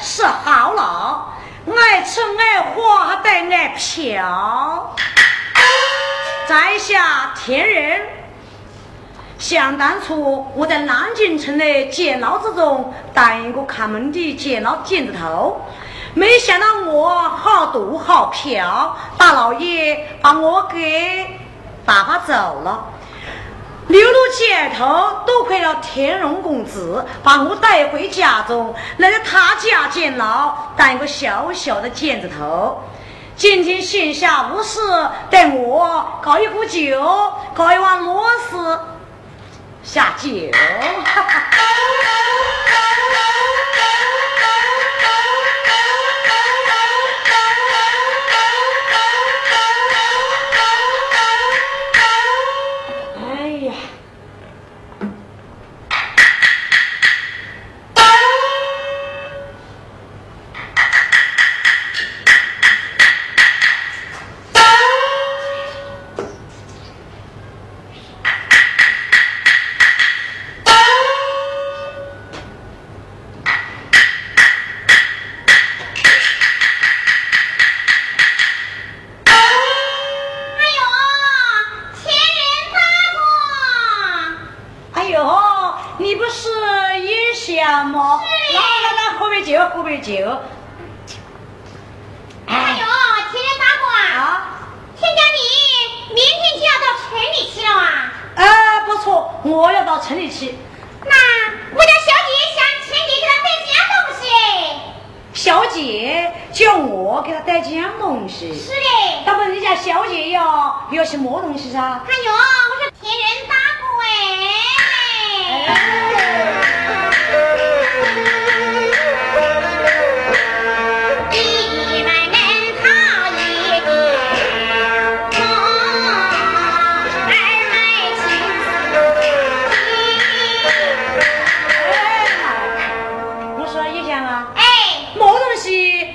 是好了，爱吃爱喝还得爱嫖。在下田人，想当初我在南京城的监牢之中当一个看门的监牢监子头，没想到我好赌好嫖，大老爷把我给打发走了。流落街头，多亏了天荣公子把我带回家中，来到他家监牢当一个小小的监子头。今天闲下无事，带我搞一壶酒，搞一碗螺丝下酒。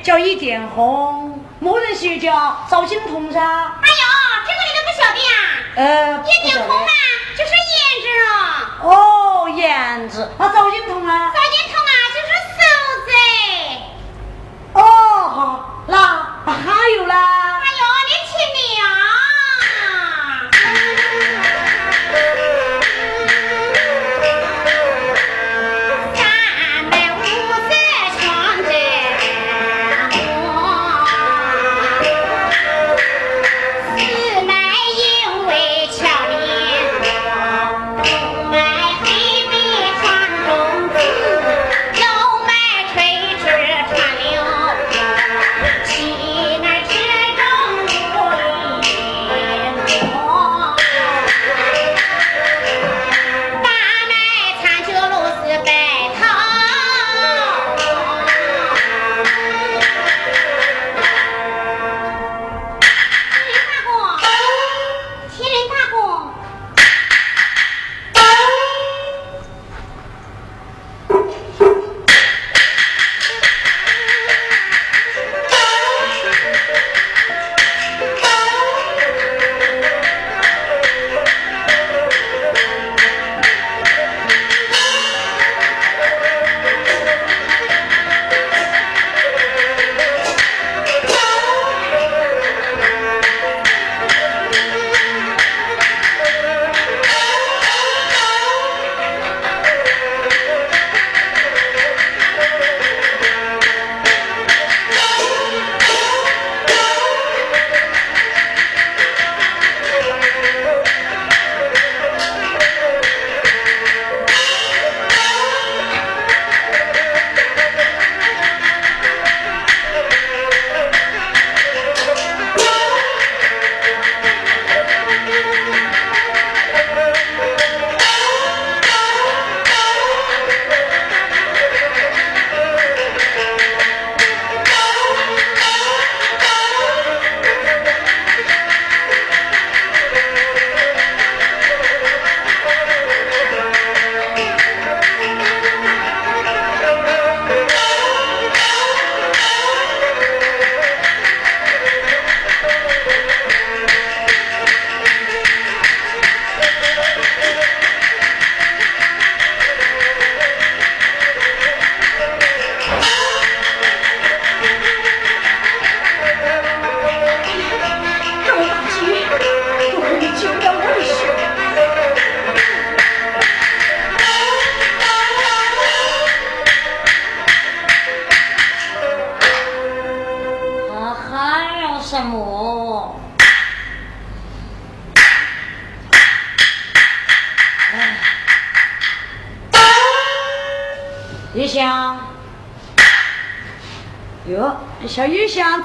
叫一点红某人写叫赵金童噻哎呦这个你都不晓得啊？呃一点红嘛就是胭脂哦。哦胭脂那赵金童啊。赵金童啊就是嫂子哦好那还有呢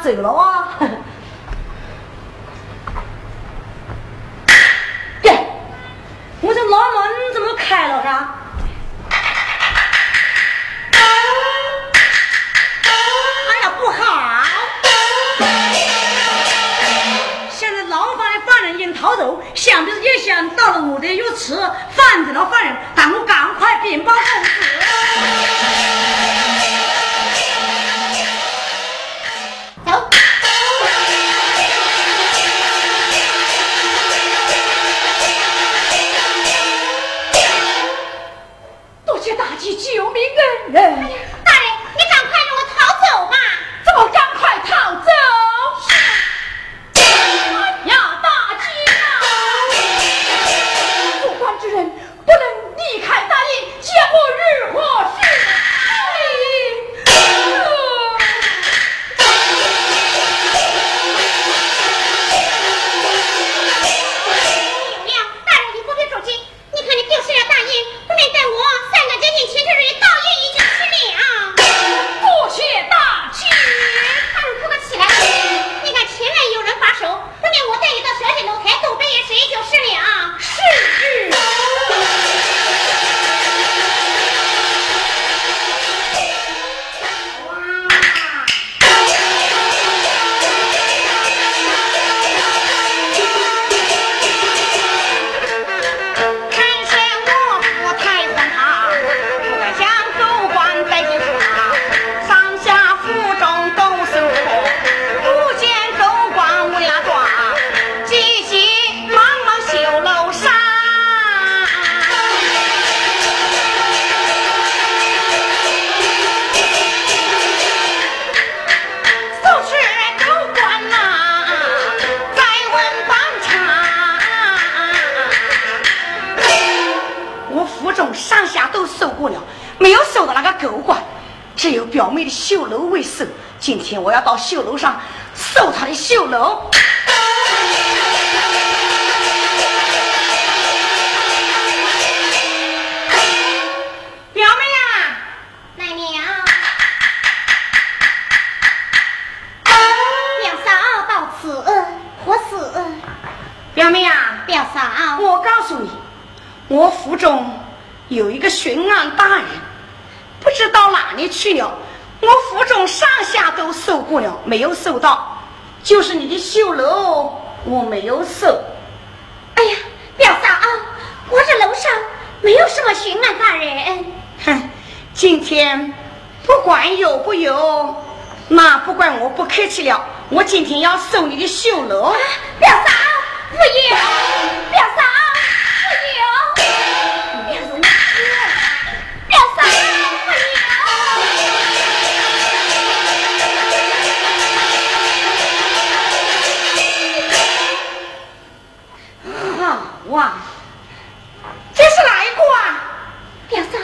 玉香走了今天我要到绣楼上搜他的绣楼。表妹啊，奶娘，表嫂到此何事？表妹啊，表嫂，我告诉你，我府中有一个巡案大人，不知到哪里去了。我府中上下都搜过了，没有搜到，就是你的绣楼我没有搜。哎呀，表嫂啊，我这楼上没有什么巡案大人。哼，今天不管有不有，那不管我不客气了，我今天要搜你的绣楼。表嫂，不要，表嫂，哇，这是哪一个啊？表嫂，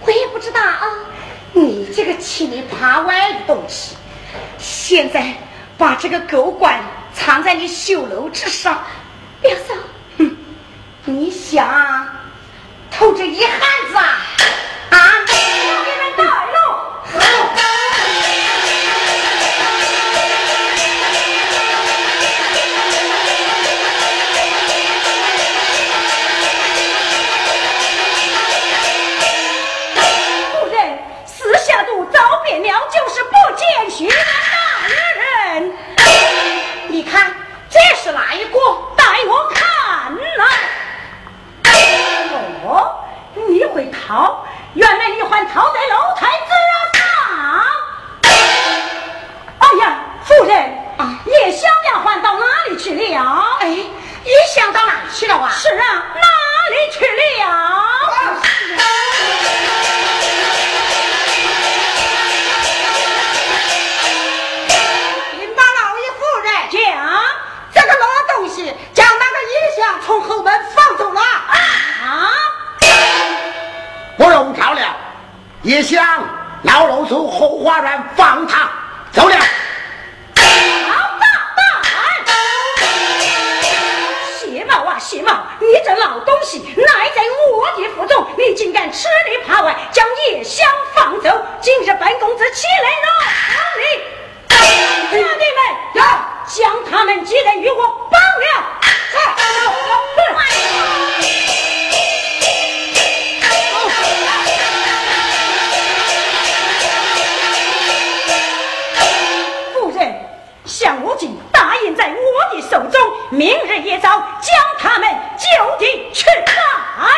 我也不知道啊。你这个七里八歪的东西，现在把这个狗官藏在你绣楼之上，表嫂，哼，你想偷这一汉子啊？逃？原来你还逃在楼台之上！哎呀，夫人啊，叶小丫鬟到哪里去了？哎，叶香到哪里去了啊？是啊，哪里去了？也想老老从后花园放他走了。老大胆！谢茂啊，谢茂，你这老东西，赖在我的府中，你竟敢吃里扒外，将叶香放走！今日本公子岂来饶你？兄弟们，走，将他们几人与我绑了！走！手中，明日一早将他们就地取案。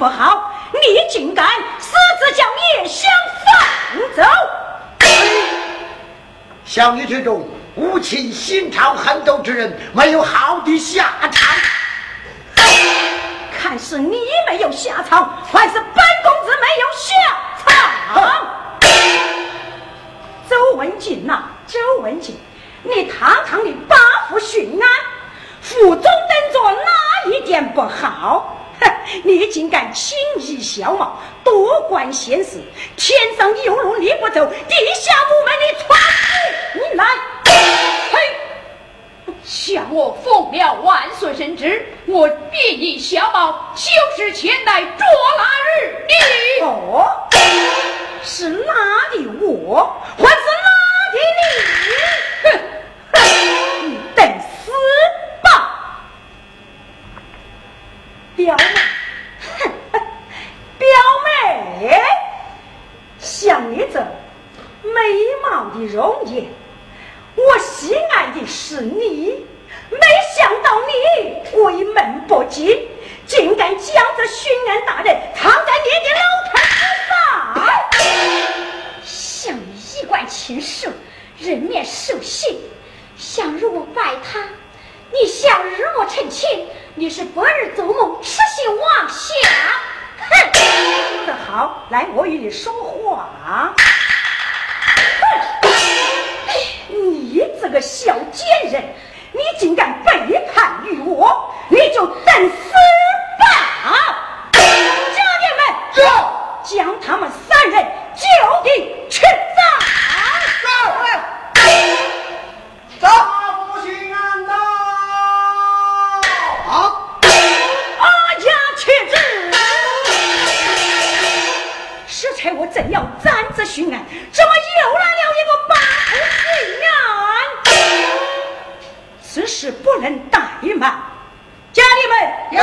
不好？你竟敢私自将叶香放走！像你这种无情心肠狠毒之人，没有好的下场。看是你没有下场，还是本公子没有下场？周文锦呐，周文锦，你堂堂的八府巡安，府中等着哪一点不好？哼，你竟敢轻易小冒，多管闲事，天上有路你不走，地下无门你闯你来！嘿，向我奉了万岁圣旨，我必以小宝就是前来捉拿日你。哦，是哪里我，还是哪里你？哼，表妹！哼，表妹，像你这美貌的容颜，我喜爱的是你，没想到你鬼门不进，竟敢将这巡安大人藏在你的楼台之上！向你一贯禽兽，人面兽心，想日我拜他，你想日我成亲，你是白日做梦，痴心妄想！哼！说得好，来，我与你说话。哼！你这个小贱人，你竟敢背叛于我，你就等死吧！家人们，将他们三人就地要暂着巡案，怎么又来了一个八府巡案？此事不能怠慢，家里们有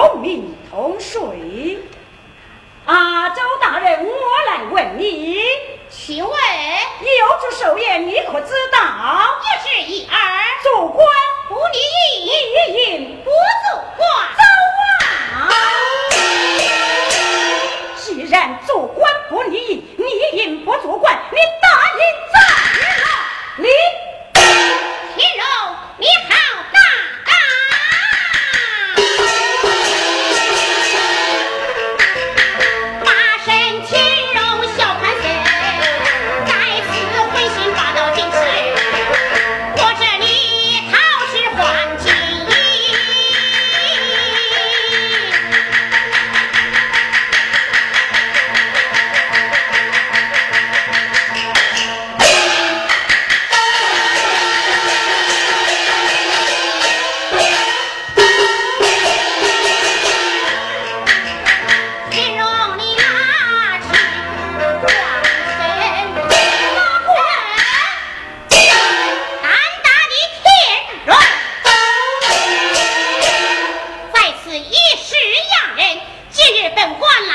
同命同水，阿，周大人，我来问你，请问，你要祝寿宴，你可知道？一是一二，做官不你应，不做官走啊！既然做官不你应，你不做官，你答应咋？你欺柔你还？一时哑人今日本官来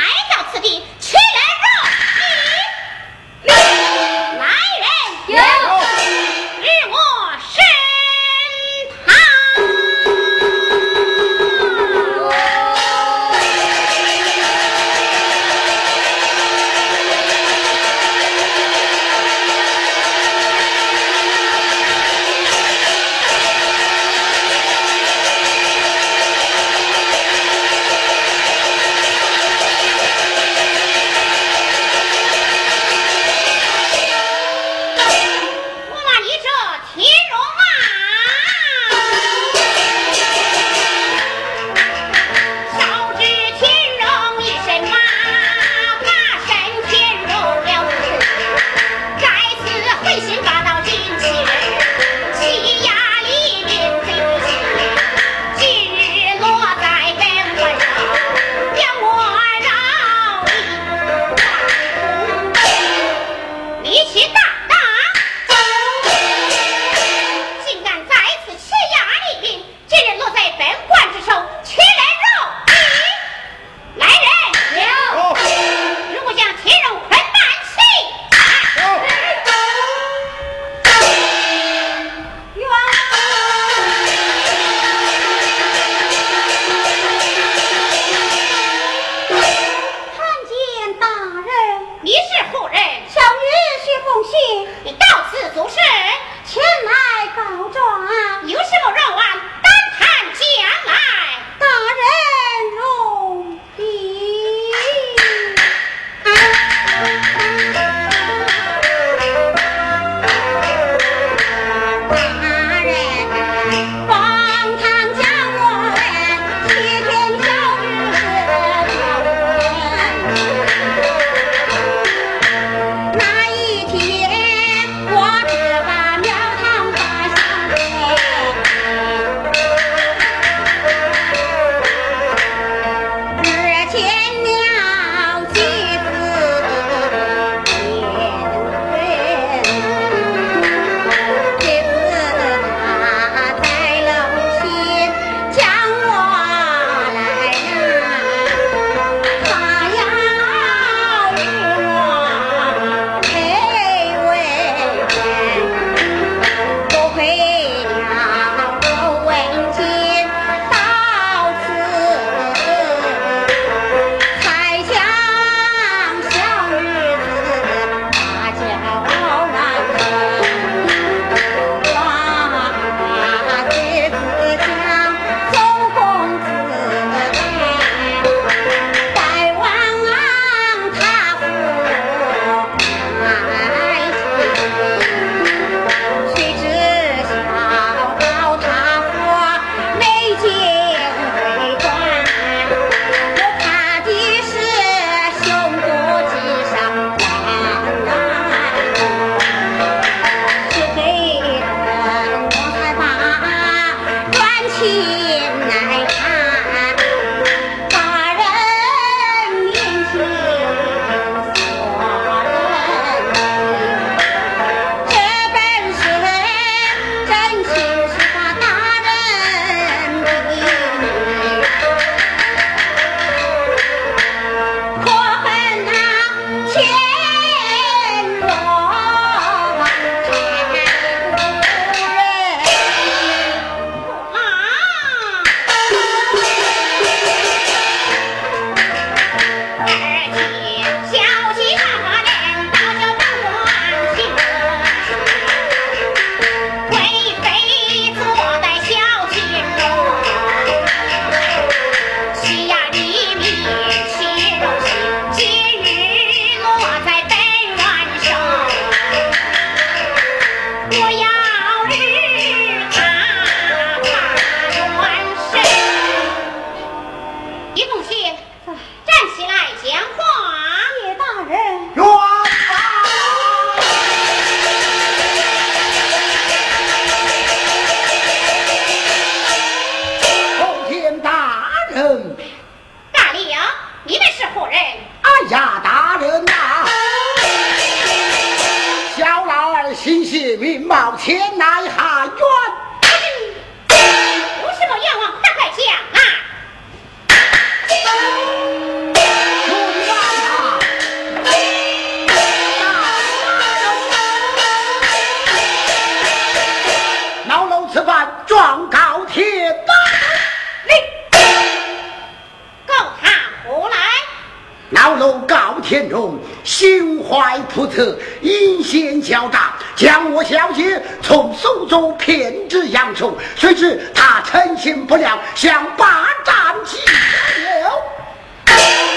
老楼告天荣心怀叵测，阴险狡诈，将我小姐从苏州骗至扬州，谁知他成心不良，想霸占其了。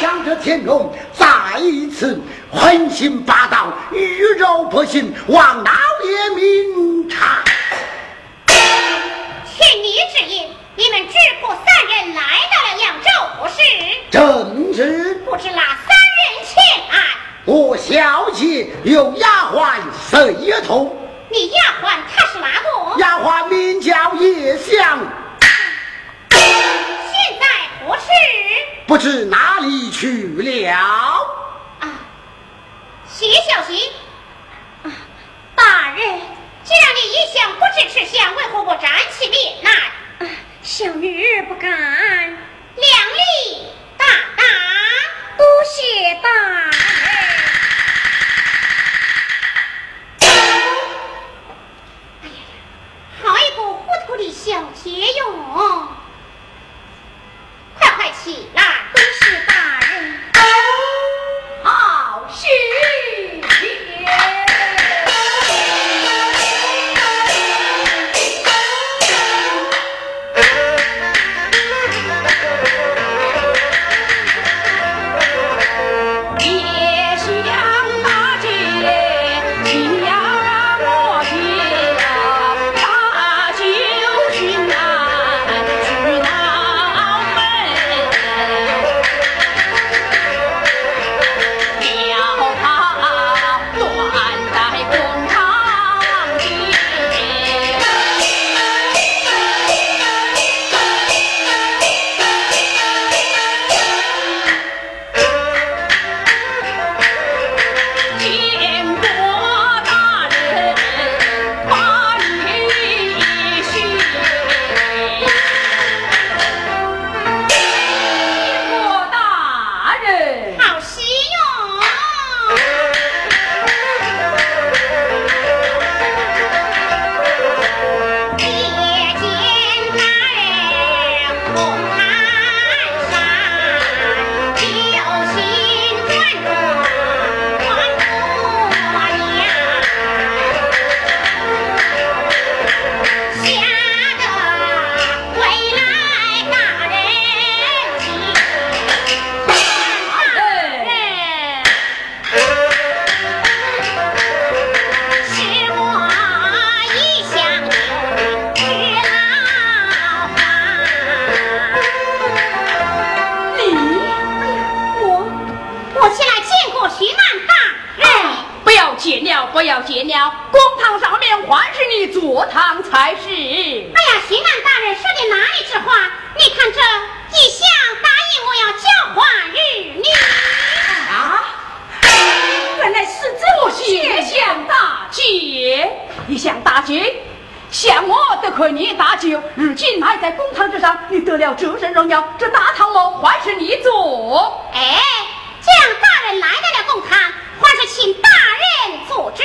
将这天荣再一次横行霸道，鱼肉百姓，望老爷明察。听你之言，你们智婆三人来到了扬州，不是？正是不知那三人前来，我小姐有丫鬟谁同？你丫鬟她是哪个？丫鬟名叫叶香，现在何事？不知哪里去了。啊，谢小姐，啊，大人，既然你一向不知吃相，为何不站起面来？啊，小女不敢。两力大大，多谢大人。哎呀呀，好一个糊涂的小姐哟！姐，一向大吉，像我得亏你大吉，如今还在公堂之上，你得了这身荣耀，这大堂楼还是你做。哎，这样大人来到了公堂，还是请大人做之。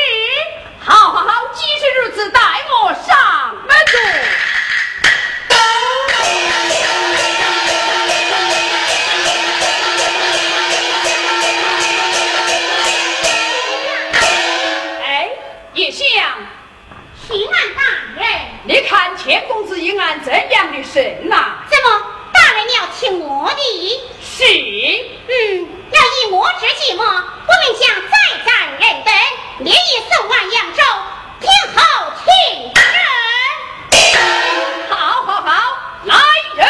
好好好，既是如此，待我上门坐。俺这样的神呐怎么大人你要听我的是嗯要以我之计谋我们将再战人等连夜送往扬州天后请好好好来人